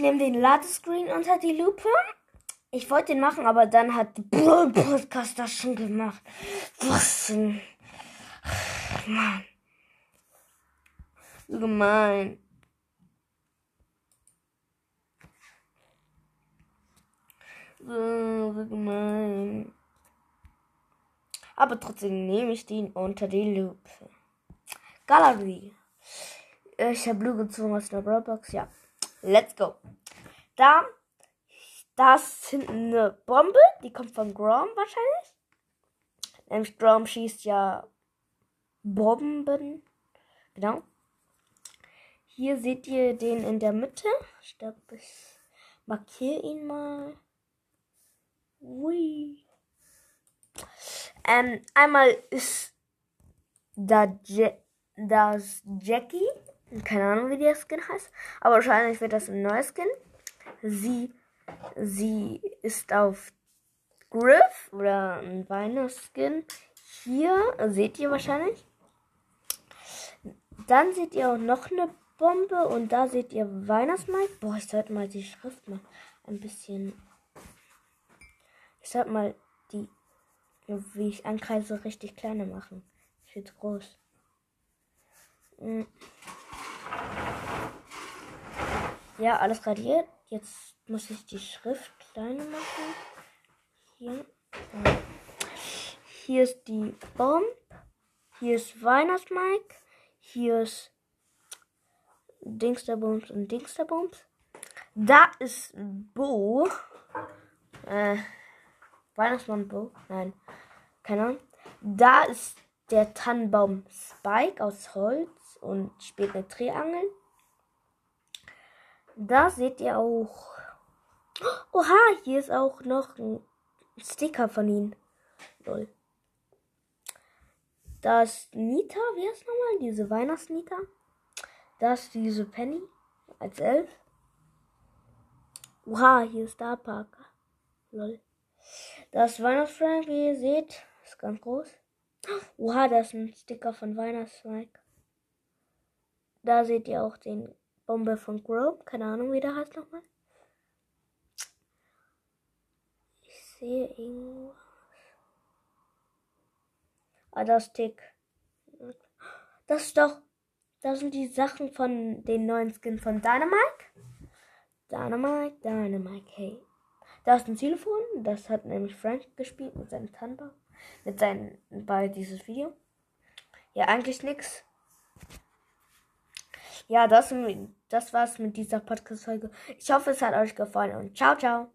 nehme den Ladescreen unter die Lupe. Ich wollte den machen, aber dann hat Brawl Podcast das schon gemacht. Was denn? Mann. So gemein. So, so gemein. Aber trotzdem nehme ich den unter die Lupe. Galerie. Ich habe Blue gezogen aus der Brawlbox. Ja. Let's go. Da, das ist hinten eine Bombe. Die kommt von Grom wahrscheinlich. Nämlich Grom schießt ja Bomben. Genau. Hier seht ihr den in der Mitte. Ich glaube, ich markiere ihn mal. Ui. Ähm, einmal ist da Je das Jackie. Keine Ahnung, wie der Skin heißt. Aber wahrscheinlich wird das ein neuer Skin. Sie, sie ist auf Griff oder ein Weihnachtsskin. Hier seht ihr wahrscheinlich. Dann seht ihr auch noch eine Bombe und da seht ihr Weihnachtsmarkt. Boah, ich sollte mal die Schrift mal ein bisschen. Ich sollte mal die, wie ich ankreise, richtig kleiner machen. Viel zu groß. Ja, alles radiert. Jetzt muss ich die Schrift kleiner machen. Hier. Hier ist die Bomb. Hier ist Weihnachtsmike. Hier ist Dingsterbums und Dingsterbums. Da ist Bo. Äh, Weihnachtsmann Bo. Nein, keine Ahnung. Da ist der Tannenbaum Spike aus Holz und spielt eine. Da seht ihr auch. Oha, hier ist auch noch ein Sticker von ihm. Lol. Da ist Nita, wie heißt nochmal? Diese Weihnachtsnita. Da ist diese Penny als Elf. Oha, hier ist Star Parker. Lol. Da ist Weihnachtsfrank, wie ihr seht. Ist ganz groß. Oha, da ist ein Sticker von Weihnachtsfrank. Da seht ihr auch den Bombe von Grove. Keine Ahnung, wie der heißt nochmal. Ich sehe irgendwas. Ah, das Tick. Das ist doch. Das sind die Sachen von den neuen Skin von Dynamite. Dynamite, Dynamite, hey. Da ist ein Telefon. Das hat nämlich Frank gespielt mit seinem Tannenbaum. Mit seinen. bei dieses Video. Ja, eigentlich nix. Ja, das, das war's mit dieser Podcast-Folge. Ich hoffe, es hat euch gefallen und ciao, ciao.